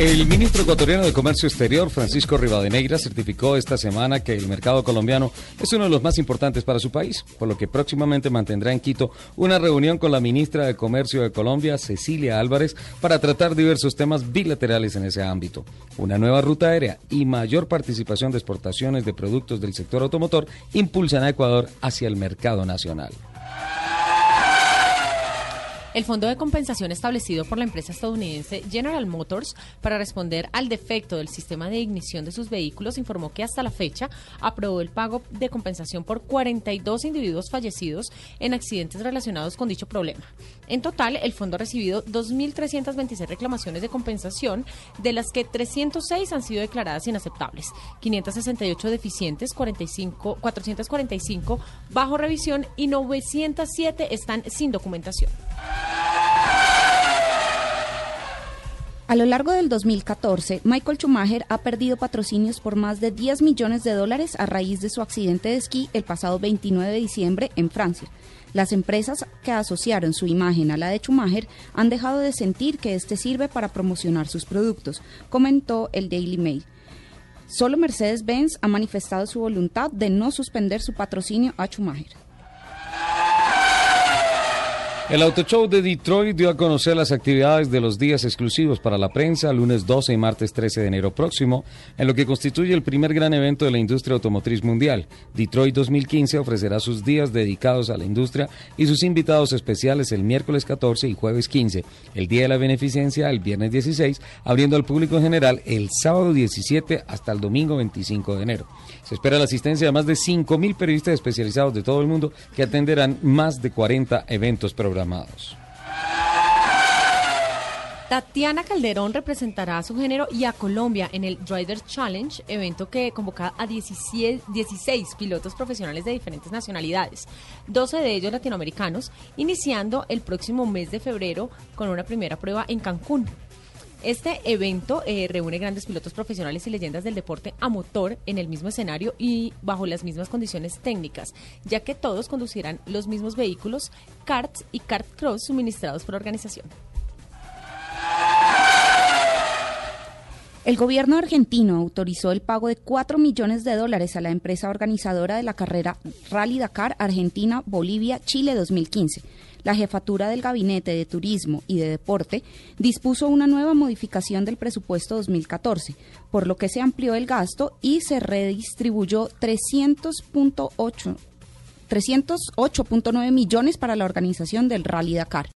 El ministro ecuatoriano de Comercio Exterior, Francisco Rivadeneira, certificó esta semana que el mercado colombiano es uno de los más importantes para su país, por lo que próximamente mantendrá en Quito una reunión con la ministra de Comercio de Colombia, Cecilia Álvarez, para tratar diversos temas bilaterales en ese ámbito. Una nueva ruta aérea y mayor participación de exportaciones de productos del sector automotor impulsan a Ecuador hacia el mercado nacional. El fondo de compensación establecido por la empresa estadounidense General Motors para responder al defecto del sistema de ignición de sus vehículos informó que hasta la fecha aprobó el pago de compensación por 42 individuos fallecidos en accidentes relacionados con dicho problema. En total, el fondo ha recibido 2.326 reclamaciones de compensación, de las que 306 han sido declaradas inaceptables, 568 deficientes, 45, 445 bajo revisión y 907 están sin documentación. A lo largo del 2014, Michael Schumacher ha perdido patrocinios por más de 10 millones de dólares a raíz de su accidente de esquí el pasado 29 de diciembre en Francia. Las empresas que asociaron su imagen a la de Schumacher han dejado de sentir que este sirve para promocionar sus productos, comentó el Daily Mail. Solo Mercedes-Benz ha manifestado su voluntad de no suspender su patrocinio a Schumacher. El Auto Show de Detroit dio a conocer las actividades de los días exclusivos para la prensa, lunes 12 y martes 13 de enero próximo, en lo que constituye el primer gran evento de la industria automotriz mundial. Detroit 2015 ofrecerá sus días dedicados a la industria y sus invitados especiales el miércoles 14 y jueves 15, el Día de la Beneficencia el viernes 16, abriendo al público en general el sábado 17 hasta el domingo 25 de enero. Se espera la asistencia de más de 5.000 periodistas especializados de todo el mundo que atenderán más de 40 eventos programados. Tatiana Calderón representará a su género y a Colombia en el Driver Challenge, evento que convoca a 16, 16, pilotos profesionales de diferentes nacionalidades, 12 de ellos latinoamericanos, iniciando el próximo mes de febrero con una primera prueba en Cancún. Este evento eh, reúne grandes pilotos profesionales y leyendas del deporte a motor en el mismo escenario y bajo las mismas condiciones técnicas, ya que todos conducirán los mismos vehículos, karts y kart cross suministrados por organización. El gobierno argentino autorizó el pago de 4 millones de dólares a la empresa organizadora de la carrera Rally Dakar Argentina, Bolivia, Chile 2015. La jefatura del Gabinete de Turismo y de Deporte dispuso una nueva modificación del presupuesto 2014, por lo que se amplió el gasto y se redistribuyó 300.8 308.9 millones para la organización del Rally Dakar.